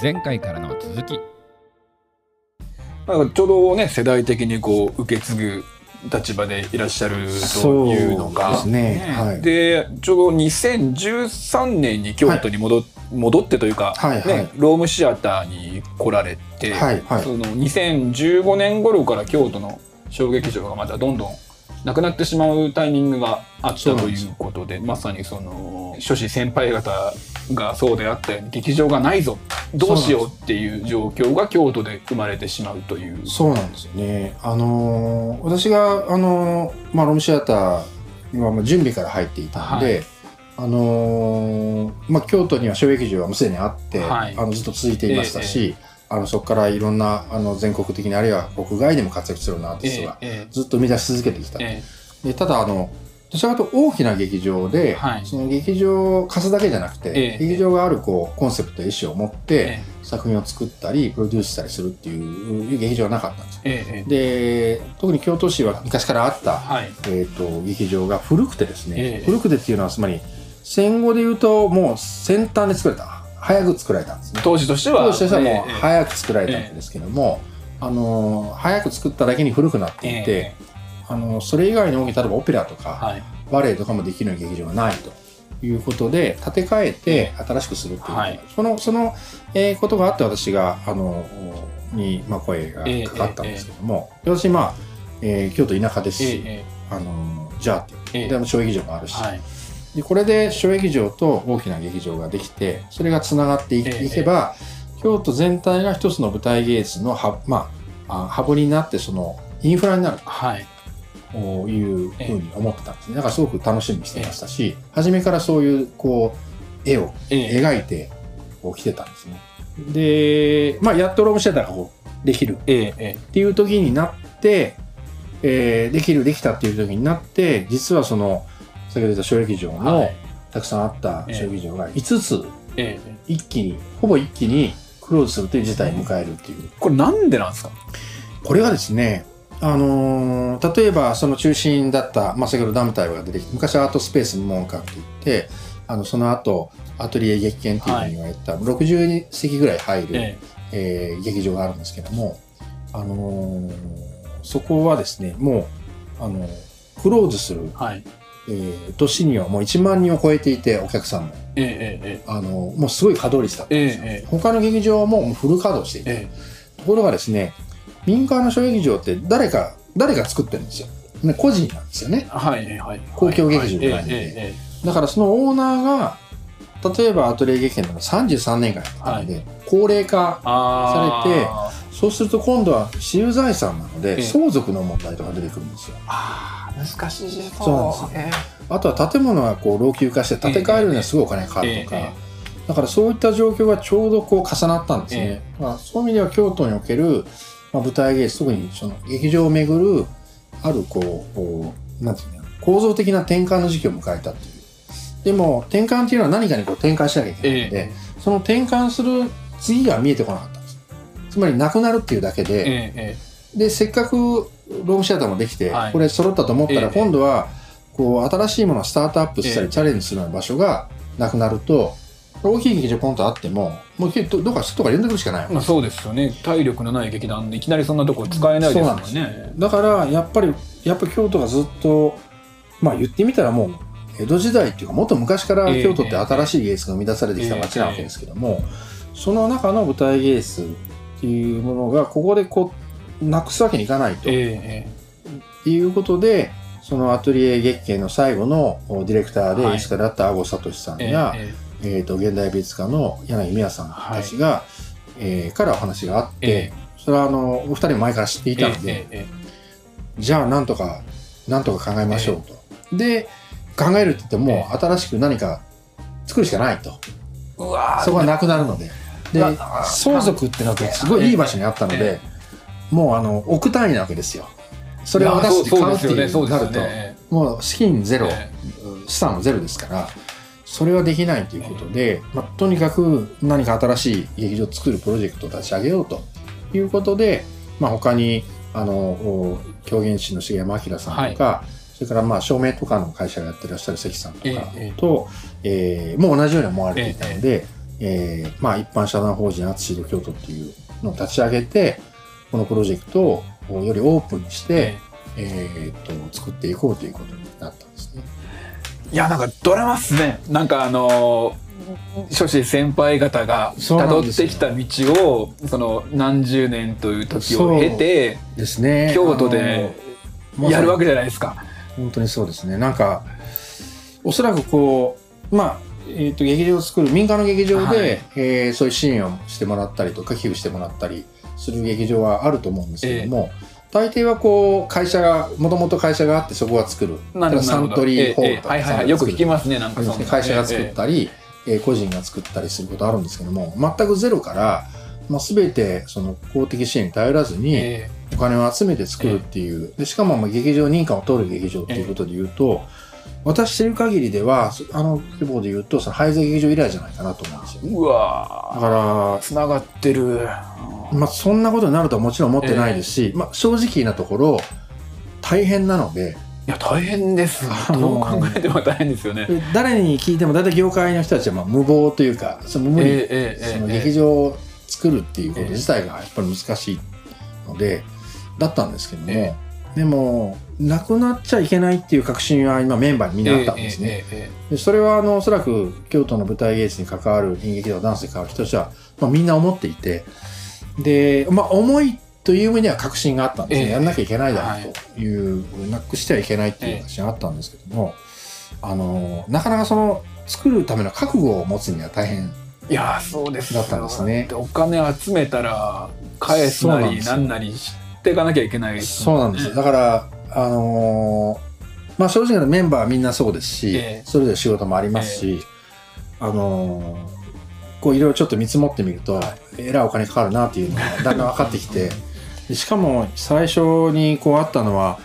前回からの続き。なんかちょうどね世代的にこう受け継ぐ立場でいらっしゃるというのが。そうですね。はい。でちょうど2013年に京都に戻,、戻ってというか、はいはい。ね、ロームシアターに来られて、はいはい。その2015年頃から京都の小劇場がまたどんどんなくなってしまうタイミングがあったということでまさにその諸子先輩方がそうであったように劇場がないぞどうしようっていう状況が京都で生まれてしまうという。そうなんですよね。あのー私が、あのーまあ、ロムシアターにはまあ準備から入っていたので、はいあのーまあ、京都には小劇場はもうすでにあって、はいあのずっと続いていましたし、あのそこからいろんなあの全国的にあるいは国外でも活躍するようなアーティストがえずっと生み出し続けてきた。ええでただあのどちらかと大きな劇場で、はい。その劇場を貸すだけじゃなくて、ええ。劇場があるこうコンセプトや意思を持って、え作品を作ったりプロデュースしたりするっていう劇場はなかったんですよ。えええで特に京都市は昔からあった、はい。えー、と劇場が古くてですね、ええ。古くてっていうのはつまり戦後で言うともう先端で作られた早く作られたんですね。当時としては当時としてはもうええ早く作られたんですけども、あのー早く作っただけに古くなっていて、えあのーそれ以外に大きい例えばオペラとか、はい。バレエとかもできるような劇場がないと。いうことで建て替えて新しくするっていう、はい。そのその、えーことがあって私があのに、まあ、声がかかったんですけども、で私まあ、えー京都田舎ですし、ええあのじゃあっていうええ。であの小劇場もあるし、はい。でこれで小劇場と大きな劇場ができてそれがつながってい,、ええけば京都全体が一つの舞台芸術のハ,、まあ、あハブになってそのインフラになるはい。というふうに思ってたんですね。だからすごく楽しみにしていましたし初めからそういうこう絵をええ。描いてこう来てたんですね。で、まあ、やっとロームシアターがこうできるっていう時になって、えーできるできたっていう時になって実はその先ほど言った小劇場えの、はい。たくさんあった小劇場が5つええ。一気にほぼ一気にクローズするという事態を迎えるっていう。これなんでなんですか？これはですねあのー例えばその中心だった、まあ、先ほどダムタイムが出てきて昔はアートスペース門館って言ってあのその後アトリエ劇研っていうふうに言われた、60席ぐらい入る、ええ。ー劇場があるんですけども、あのーそこはですねもう、あのクローズする、えはい。えー年にはもう1万人を超えていてお客さんも、ええええあのもうすごい稼働率だったんですよ、ええええ。他の劇場はもうフル稼働していて、え。ところがですね民間の小劇場って誰か誰が作ってるんですよ、ね、個人なんですよね。えはいはい。公共劇場ない。んでえええだからそのオーナーが例えばアトリエ劇研でも33年間やってたので、高齢化あされてあそうすると今度は私有財産なので、ええ。相続の問題とか出てくるんですよ。あー難しいそうそうなんえあとは建物がこう老朽化して建て替えるのにはすごいお金がかかるとか、えええだからそういった状況がちょうどこう重なったんですね。まあ、そういう意味では京都における、まあ、舞台芸術特にその劇場をめぐるあるこうなんていうの構造的な転換の時期を迎えたっていう。でも転換っていうのは何かにこう転換しなきゃいけないので、えその転換する次が見えてこなかったんです。つまりなくなるっていうだけえで、ええ。でせっかくロームシアターもできて、はい。これ揃ったと思ったらええ。今度はこう新しいものをスタートアップしたええ。りチャレンジするような場所がなくなると大きい劇場ポンとあってももうどどっか人が呼んでくるしかないそうですよね。体力のない劇団でいきなりそんなとこ使えないですもんそうねだからやっぱりやっぱ京都がずっとまあ言ってみたらもう江戸時代っていうかもっと昔からええ。京都って新しい芸術が生み出されてきた街なわけですけども、その中の舞台芸術っていうものがここでこうなくすわけにいかないと。ええっていうことで、そのアトリエ月経の最後のおディレクターではい。演出家だった阿児聡さんええや、ええーと現代美術家の柳美也さんたちが、えーからお話があって、えそれはあのお二人も前から知っていたので、えええじゃあなんとかなんとか考えましょうと。で考えるって言っても、え新しく何か作るしかないと。うわー。そこがなくなるので。で相続ってなってすごいいい場所にあったので、もうあの億単位なわけですよ。それを出して買うっていうなると、もう資金ゼロ、え資産はゼロですから、それはできないということで、まあ、とにかく何か新しい劇場を作るプロジェクトを立ち上げようということで、まあ、他にあのお狂言師の重山明さんとか、それからまあ照明とかの会社がやってらっしゃる関さんとかええと、え。ーもう同じように思われていたので、えーえーまあ、一般社団法人アツシード京都っていうのを立ち上げて、このプロジェクトをよりオープンにして、えーっと、作っていこうということになったんですね。いやなんかドラマっすねなんかあのー諸子先輩方がそうなん辿ですよってきた道をその何十年という時を経てですね。京都でやるわけじゃないですか。本当にそうですね。なんか、おそらくこう、まあ、えっ、と、劇場を作る、民間の劇場で、はいえーそういう支援をしてもらったりとか、寄付してもらったりする劇場はあると思うんですけども、大抵はこう、会社が、もともと会社があってそこが作る。サントリーホールとか、ええはいはいはい。よく聞きますねなんか会社が作ったり、えー個人が作ったりすることあるんですけども、全くゼロから、まあ、全てその公的支援に頼らずに、え。お金を集めて作るっていう、でしかもまあ劇場認可を取る劇場っていうことで言うと、私知る限りではあの規模で言うとその廃座劇場以来じゃないかなと思うんですようわだかつながってる。ら、まあ、そんなことになるとはもちろん思ってないですし、まあ、正直なところ大変なので。いや大変です。あのどう考えても大変ですよね。で誰に聞いても大体業界の人たちはまあ無謀というかその無理、ええええええ。その劇場を作るっていうこと自体がやっぱり難しいので、だったんですけども、えでもなくなっちゃいけないっていう確信は今メンバーにみんなあったんですね。えええええでそれはあのおそらく京都の舞台芸術に関わる演劇とかダンスに関わる人たちは、まあ、みんな思っていてで、まあ、思いという意味では確信があったんですね、ええやんなきゃいけないだろうという、なくしてはいけないっていう確信があったんですけども、あのなかなかその作るための覚悟を持つには大変えいやそうですよ。だったんですね。お金集めたら返すなりなんなりしていかなきゃいけない。ですもそうなんですよ。だからあのーまあ正直なメンバーはみんなそうですし、ええ。それぞれ仕事もありますし、あのーこういろいろちょっと見積もってみると、はえらいお金かかるなっていうのがだんだん分かってきて でしかも最初にこうあったのは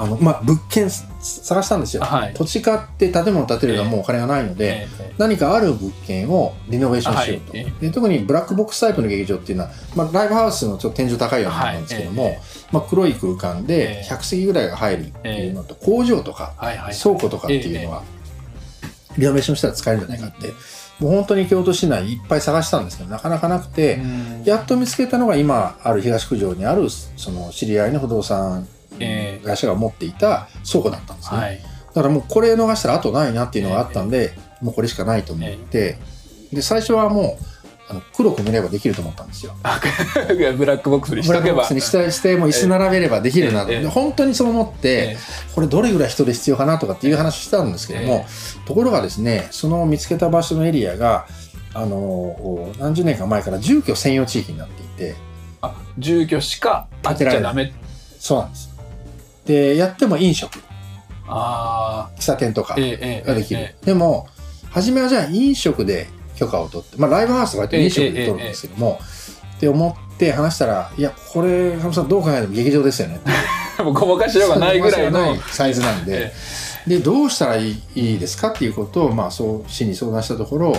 あの、まあ、物件探したんですよ、はい。土地買って建物建てるのはもうお金がないので、ええ。何かある物件をリノベーションしようと、はい。で特にブラックボックスタイプの劇場っていうのは、まあ、ライブハウスのちょっと天井高いようなものなんですけども、はいえ。まあ、黒い空間でええ。100席ぐらいが入るっていうのと、工場とか倉庫とかっていうのは、リノベーションしたら使えるんじゃないかって、もう本当に京都市内いっぱい探したんですけどなかなかなくて、うん。やっと見つけたのが今ある東九条にあるその知り合いの不動産ええ会社が持っていた倉庫だったんですね。はい。だからもうこれ逃したら後ないなっていうのがあったんで、もうこれしかないと思って、で最初はもうあの黒く塗ればできると思ったんですよ。ブラックボックスにしブラとけば。ックボックスにしてしてもう椅子並べればできるなと、ええ。で本当にそう思って、えこれどれぐらい人で必要かなとかっていう話をしたんですけども、ところがですねその見つけた場所のエリアがあの何十年か前から住居専用地域になっていてあ住居しかあっちゃダメ。そうなんですでやっても飲食。あ喫茶店とかあええええができる、えでも初めはじゃあ飲食で許可を取って、まあ、ライブハウスとかって飲食で取るんですけども、って思って話したらいやこれ羽生さんどう考えても劇場ですよねって。え もうごまかしようがないぐらいの。サイズなんで、えでどうしたらいいですかっていうことを、まあ、そう市に相談したところ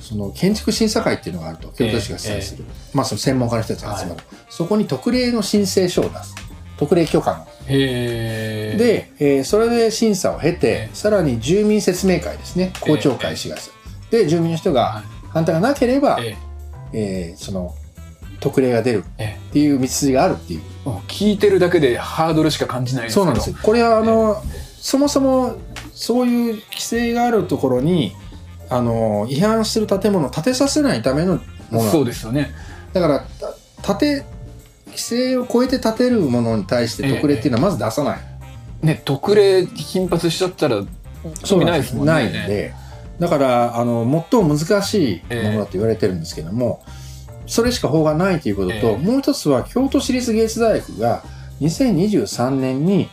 その建築審査会っていうのがあると京都市が主催する、まあ、その専門家の人たちが集まる、そこに特例の申請書を出す特例許可の。で、えーそれで審査を経て、ええさらに住民説明会ですね。公聴会市がす。る、で住民の人はが反対がなければ、ええーその特例が出るええっていう道筋があるっていう。聞いてるだけでハードルしか感じないそうなんですよ。これはあの、そもそもそういう規制があるところにあの違反する建物を建てさせないためのものそうですよね。だからた建て規制を超えて建てるものに対して特例っていうのはまず出さない、ね特例頻発しちゃったら意味ないですもんね。ないんで。だからあの最も難しいものだと言われてるんですけども、それしか法がないということと、ええ。もう一つは京都市立芸術大学が2023年に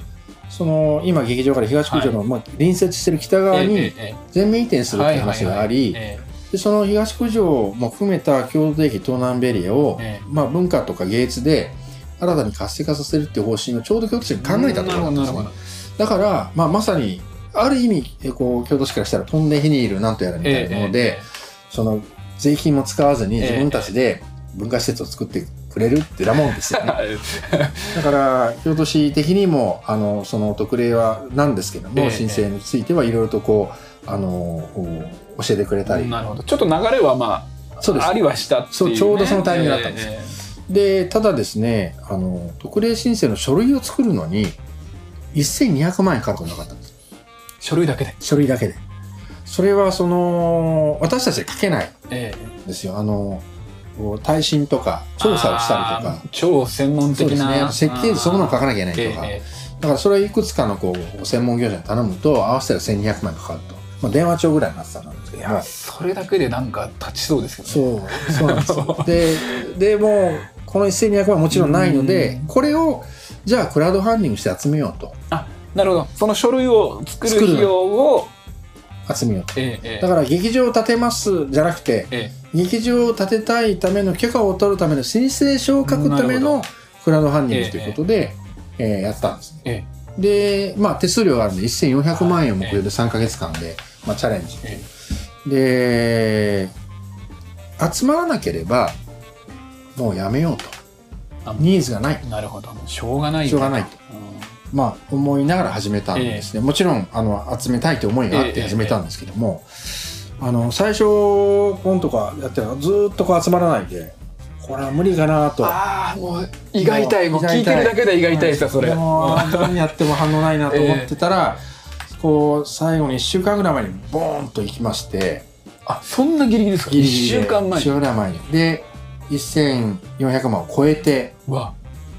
その今劇場から東九条の、まあ、隣接してる北側に全面移転するっていう話があり、えでその東九条も含めた京都駅東南ベリアを、ええ。まあ、文化とか芸術で新たに活性化させるっていう方針をちょうど京都市が考えたところなんですね。だから、まあ、まさにある意味えこう京都市からしたらトンデヒニールなんとやらみたいなもので、その税金も使わずにええ。自分たちで文化施設を作ってくれるってなもんですよね。だから京都市的にもあのその特例はなんですけども、ええ申請についてはいろいろとこうあのお教えてくれたり、なるほど。ちょっと流れはまあそうです。ありはしたっていう、ね、そうちょうどそのタイミングだったんです。えでただですねあの特例申請の書類を作るのに1200万円かかることなかったんです。え書類だけで？書類だけで。それはその私たちで書けない。えんですよ。あのこう耐震とか調査をしたりとか。あー超専門的な。そうですね。設計図そこの書かなきゃいけないとか、ええだからそれをいくつかのこう専門業者に頼むと合わせたら1200万円かかると、まあ、電話帳ぐらいの厚さなんですけど。もい。や、それだけでなんか立ちそうですけどね。そうそうなんですよ。ででもうこの1200万はもちろんないのでうん。これをじゃあクラウドファンディングして集めようと。あ、なるほど。その書類を作る費用を、集めようと。ええええ。だから劇場を建てますじゃなくてえ劇場を建てたいための許可を取るための申請書を書くためのクラウドファンディングということで、えーやったんですね。ええでまあ手数料があるんで1400万円を目標で3か月間で、まあ、チャレンジ。えで集まらなければもうやめようと。あニーズがない。えなるほど。しょうがない。しょうがないと。うん。まあ思いながら始めたんですね、もちろんあの集めたいという思いがあっええ。て始めたんですけども、あの最初本とかやってるのずーっとこう集まらないでこれは無理かなと。ああ、もう胃が痛い。もう聞いてるだけで胃が痛いですよ、それ。何やっても反応ないなと思ってたら、こう最後に1週間ぐらい前にボーンと行きまして。あ、そんなギリギリですか？ギリギリで一週間前1週間ぐらい前にで1400万を超えて。わ。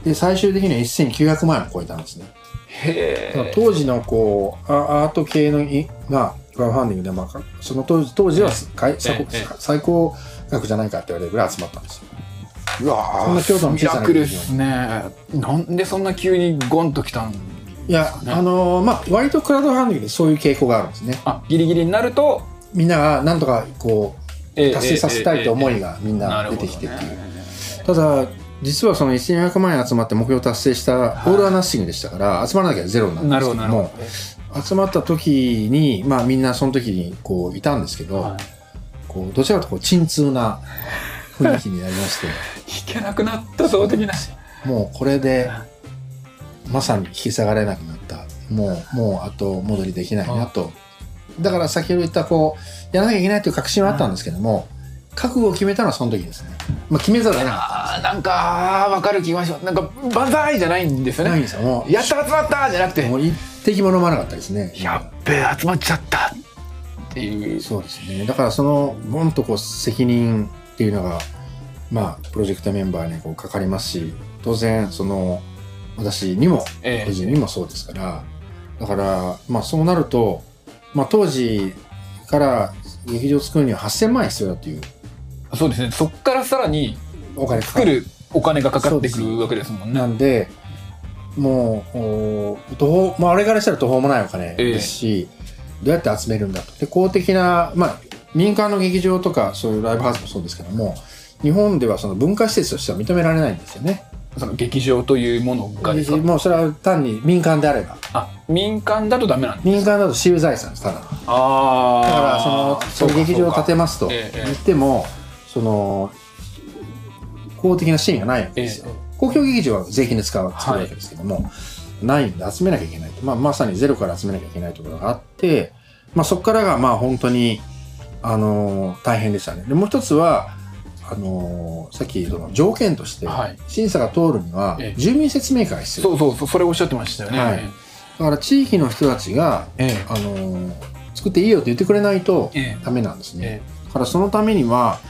で最終的には1900万円を超えたんですね。へえ。当時のこうアアート系のいまあクラウドファンディングで、まあ、その当時当時は最高額じゃないかって言われるぐらい集まったんですようわそんなミ小さなラクルですね。なんでそんな急にゴンときたんいや、ねあのーまあ割とクラウドファンディングでそういう傾向があるんですね。あ、ギリギリになると、みんながなんとかこえう達成させたいと思いががみんな出てきてっていう、ただ実はその1400万円集まって目標達成したオールアナッシングでしたから集まらなきゃゼロになるんなですけども集まった時にまあみんなその時にこういたんですけど、ど。はい。こうどちらかとこう鎮痛な雰囲気になりまして弾けなくなったそう的な。もうこれでまさに引き下がれなくなった。もうもう後戻りできないなと。だから先ほど言ったこうやらなきゃいけないという確信はあったんですけども覚悟を決めたのはその時ですね、まあ、決めざるを得なかあーなんか、あーわかる気がします。なんか、万歳じゃないんですよったないんね。ですよ。もうやった集まったじゃなくて、もう一滴も飲まなかったですね。やっべえ、集まっちゃったっていう。そうですね。だからそのボンとこう責任っていうのがまあプロジェクトメンバーにこうかかりますし当然その私にもえ個人にもそうですからだからまあそうなると、まあ、当時から劇場を作るには8000万円必要だという。えそうですね。そっからさらにお金かかる。作るお金がかかってくるわけですもんね。なんでもうお途方、まあ、あれからしたら途方もないお金ですし、どうやって集めるんだと。で公的な、まあ、民間の劇場とかそういうライブハウスもそうですけども日本ではその文化施設としては認められないんですよね。その劇場というものがですか？もうそれは単に民間であれば。あ民間だとダメなんです民間だと私有財産ですただ。あだからそのそ劇場を建てますとええ言ってもその公的な支援がないわけですよ、公共劇場は税金で使う作るわけですけども、ないんで集めなきゃいけないと、まあ、まさにゼロから集めなきゃいけないところがあって、まあ、そこからがまあ本当にあのー大変でしたね。でもう一つはあのーさっきその条件としてはい。審査が通るにはええ。住民説明会が必要、そうそうそうそれおっしゃってましたよね、はい。だから地域の人たちが、ええ。あのー作っていいよって言ってくれないとえダメなんですね、えだからそのためには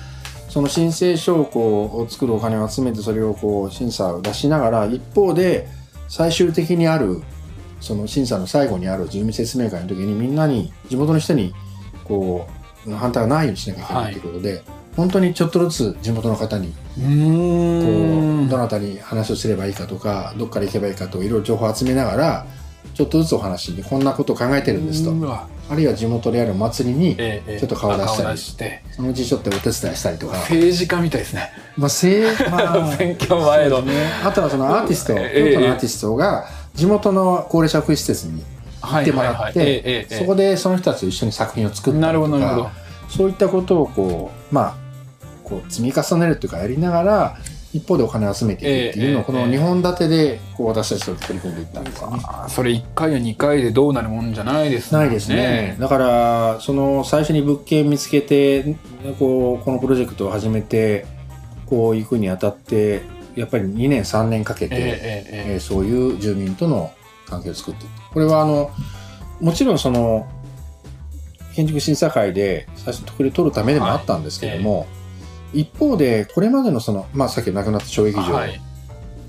その申請書をこう作るお金を集めてそれをこう審査を出しながら一方で最終的にあるその審査の最後にある住民説明会の時にみんなに地元の人にこう反対がないようにしなきゃいけないということで、本当にちょっとずつ地元の方にうこーうんどなたに話をすればいいかとかどっから行けばいいかといろいろ情報を集めながらちょっとずつお話にこんなことを考えてるんですと。あるいは地元であるお祭りにちょっと顔出したりして。そのうちちょっとお手伝いしたりとか。政治家みたいですね。まあ、せい まあ選挙前の。ね。あとはそのアーティスト、ええ京都のアーティストが地元の高齢者福祉施設に行ってもらって、そこでその人たちと一緒に作品を作ったりなるほとかそういったことをこうまあこう積み重ねるというかやりながら一方でお金を集めていくっていうのを、ええこの2本立てでこう私たちと取り組んでいったんですよね。それ1回や2回でどうなるもんじゃないですもんないですね。だから、その最初に物件見つけて、こう、このプロジェクトを始めて、こう行くにあたって、やっぱり2年3年かけて、ええええええーそういう住民との関係を作っていった。これはあの、もちろんその、建築審査会で最初特例取るためでもあったんですけども、一方で、これまでのその、まあさっき亡くなった小劇場、はい。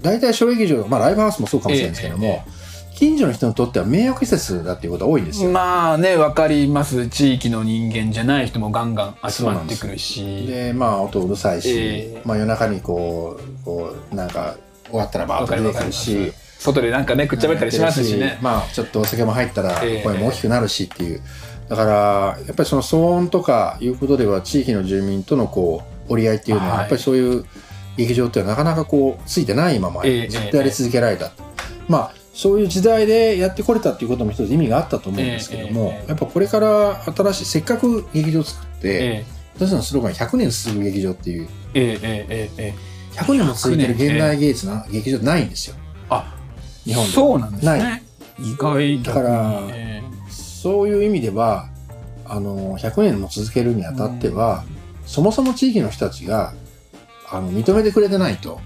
大体小劇場、まあライブハウスもそうかもしれないですけども、ええ近所の人にとっては迷惑施設だっていうことが多いんですよ。まあねわかります。地域の人間じゃない人もガンガン集まってくるし。でまあ音うるさいし、ええ。まあ夜中にこうこうなんか終わったらバーッと出てくるし外でなんかねくっちゃべったりしますしね。まあちょっとお酒も入ったらええ。声も大きくなるしっていう、だからやっぱりその騒音とかいうことでは地域の住民とのこう折り合いっていうのははい。やっぱりそういう劇場っていうのはなかなかこうついてないままええずっとやり続けられた、まあそういう時代でやってこれたっていうことも一つ意味があったと思うんですけども、ええやっぱこれから新しいせっかく劇場を作って、え私たちのスローガン100年続く劇場っていうえええええええ100年も続いてる現代芸術な劇場ないんですよ。あ日本でそうなんですなね意外だからそういう意味ではあの100年も続けるにあたっては、そもそも地域の人たちがあの認めてくれてないと。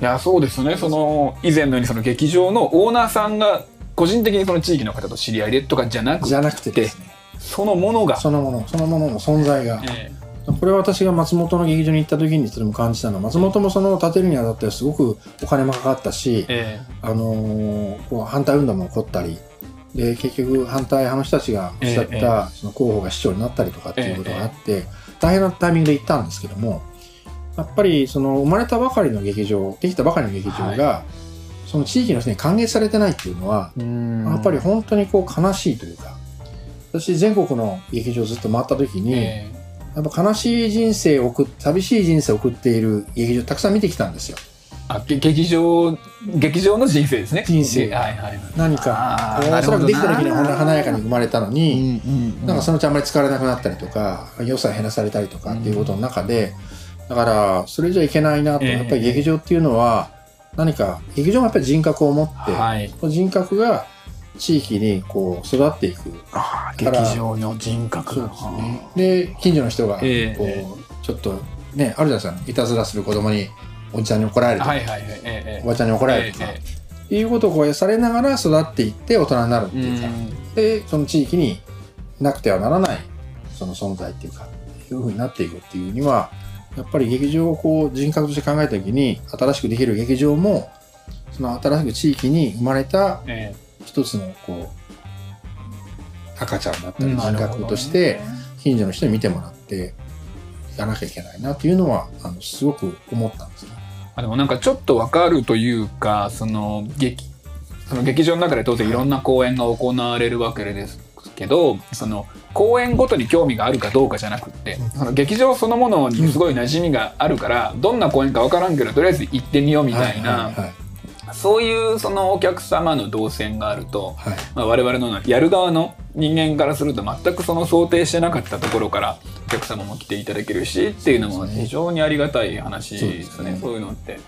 えいやそうですね。その以前のようにその劇場のオーナーさんが個人的にその地域の方と知り合いでとかじゃなくじゃなくてね。そのものが。そのものそのものの存在が。えこれは私が松本の劇場に行った時にそれも感じたのは松本もその建てるにあたってはすごくお金もかかったしえ、え。あのーこう反対運動も起こったりで結局反対派の人たちがおっしゃっええたその候補が市長になったりとかっていうことがあって、大変なタイミングで行ったんですけどもやっぱりその生まれたばかりの劇場できたばかりの劇場が、その地域の人に歓迎されてないっていうのは、やっぱり本当にこう悲しいというか私全国の劇場をずっと回った時に、え。やっぱ悲しい人生を送っ寂しい人生を送っている劇場たくさん見てきたんですよ。えあげ劇場劇場の人生ですね。人生。はいはい何かおそらくできた時に華やかに生まれたのに、うんなんかそのうちあんまり使われなくなったりとか予算減らされたりとかっていうことの中で、だからそれじゃいけないなと、ええやっぱり劇場っていうのは何か劇場もやっぱり人格を持って、はい。人格が地域にこう育っていく。劇場の人格。ですね。で近所の人がこう、ええちょっとねあるじゃないですか。いたずらする子供におじちゃんに怒られるとか、はいはいはい。えええおばちゃんに怒られるとか、えいうことをこうされながら育っていって大人になるってえいうか、うん。でその地域になくてはならない。その存在っていうかいうふうになっていくっていうにはやっぱり劇場をこう人格として考えた時に新しくできる劇場もその新しく地域に生まれたえ一つのこう赤ちゃんだったえり人格として近所の人に見てもらっていかなきゃいけないなっていうのはあのすごく思ったんですね。あでもなんかちょっとわかるというかその劇その劇場の中で当然いろんな公演が行われるわけですけどその公演ごとに興味があるかどうかじゃなくってその劇場そのものにすごい馴染みがあるから、どんな公演かわからんけどとりあえず行ってみようみたいな、はいはいそういうそのお客様の動線があると、はい。まあ、我々のやる側の人間からすると全くその想定してなかったところからお客様も来ていただけるしっていうのも非常にありがたい話ですね。そういうのって。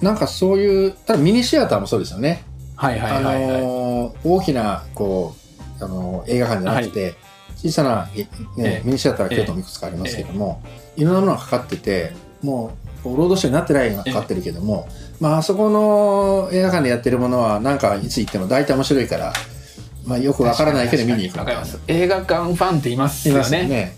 なんかそういうただミニシアターもそうですよね。はいはいはいはい。あのー大きなこう、あのー映画館じゃなくて、小さな、えねええ。ミニシアターは京都もいくつかありますけども、いろんなものがかかっててもうロードショーになってないがかかってるけども、まああそこの映画館でやってるものはなんかいつ行っても大体面白いから、まあ、よくわからないけど見に行くわかります。映画館ファンっていますよね。ね。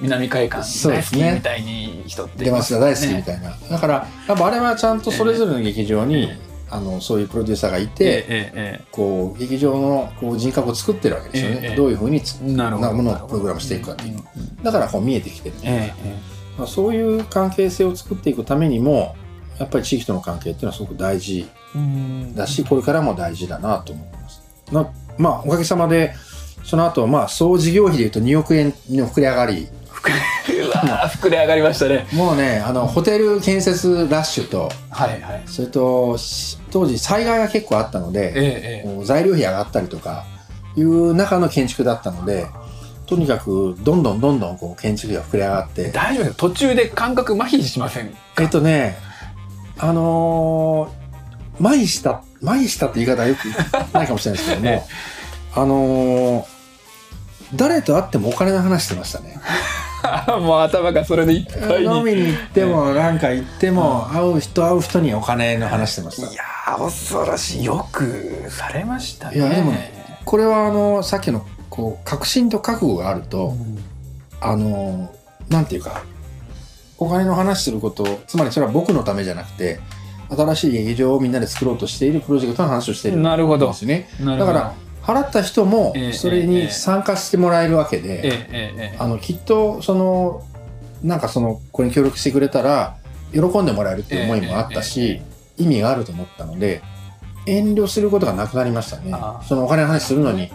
南海岸大好きそうですねみたいに人ってい出まますす大好きみねたいな。だから、やっぱあれはちゃんとそれぞれの劇場に、えあの、そういうプロデューサーがいて、ええええこう、劇場のこう人格を作ってるわけですよね。ええどういうふうになものをプログラムしていくかっていうだからこう見えてきてる。えええまあ、そういう関係性を作っていくためにも、やっぱり地域との関係っていうのはすごく大事だし、これからも大事だなと思います。ままあ、おかげさまで、その後、まあ、総事業費でいうと2億円の膨れ上がり、膨れ上がりましたね。もうね、あの、ホテル建設ラッシュと、はいはい。それと、し当時災害が結構あったので、ええ材料費上がったりとかいう中の建築だったので、とにかくどんどんどんどんこう建築費が膨れ上がって、え大丈夫です途中で感覚麻痺しませんえっとね、あのー、舞した、舞したって言い方はよくないかもしれないですけども、えあのー、誰と会ってもお金の話してましたね。もう頭がそれでいっぱいに。飲みに行っても、なんか行っても、会う人会う人にお金の話してました。い。やー恐ろしい。よくされましたね。いやでもこれはあの、さっきの、こう、確信と覚悟があると、うん。あのー、なんていうか、お金の話すること、つまりそれは僕のためじゃなくて、新しい劇場をみんなで作ろうとしているプロジェクトの話をしている。んなるほど。ですね。だから、払った人もええそれに参加してもらえるわけで、あのきっとそのなんかそのこれに協力してくれたら喜んでもらえるっていう思いもあったし、意味があると思ったので遠慮することがなくなりましたね。そのお金の話するのに。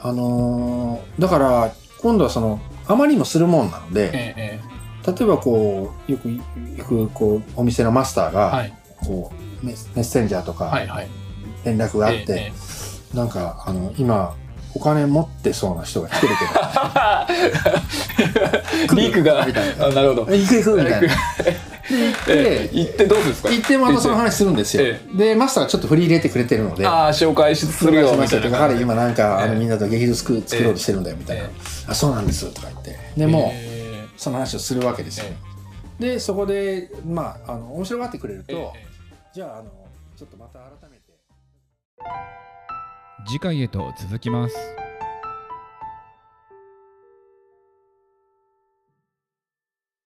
あのーだから今度はそのあまりにもするもんなので、例えばこうよく行くこうお店のマスターが、えはい。こうメッメッセンジャーとかはいはい。連絡があって、えええなんかあの今お金持ってそうな人が来てるけど リークが。みたいな。あなるほど。行く？行くみたいな。で行って、ええ行ってどうですか？行ってまたその話するんですよ。え。で、マスターがちょっと振り入れてくれてるので、ああ紹介するよ紹介しました彼み今なんか、あのええ。みんなと劇場作作ろうとしてるんだよみたいな。え。あ、そうなんです。とか言って。でもう、えその話をするわけですよえ。で、そこで、まあ、あの、面白がってくれるええと、えじゃあ、あの、ちょっとまた改めて。次回へと続きます